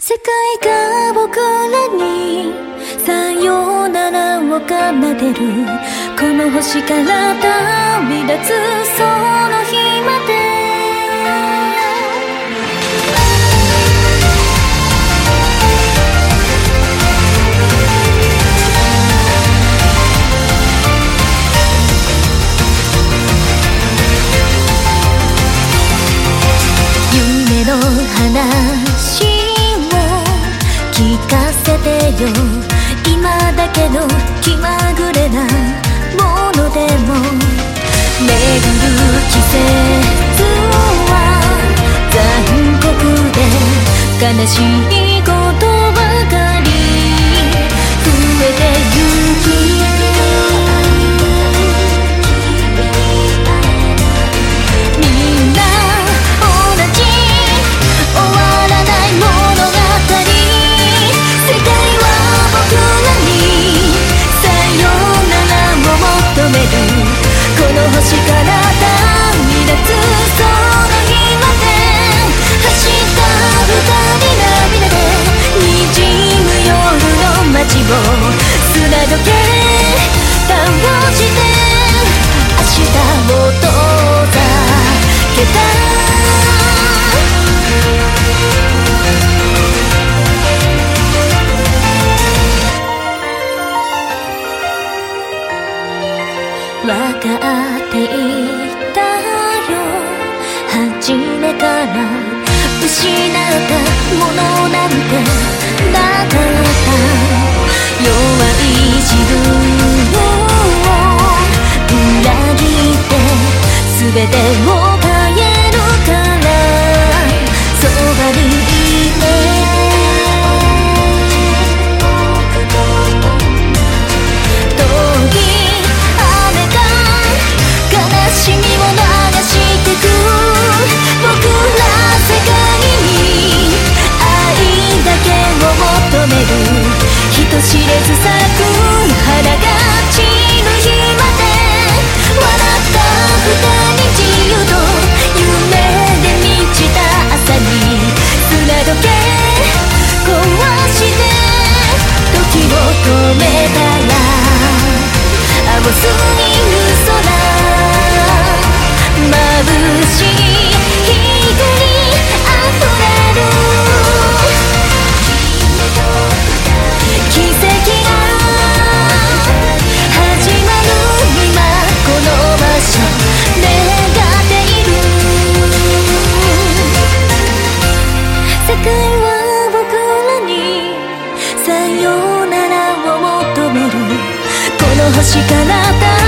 世界が僕らにさよならを奏でる。この星から旅立つ空。気まぐれなものでも巡る季節は残酷で悲しい砂時計倒して明日を遠ざけた。わかっていたよ。初めから失ったもの。全てを変えるから。そばにいて。星から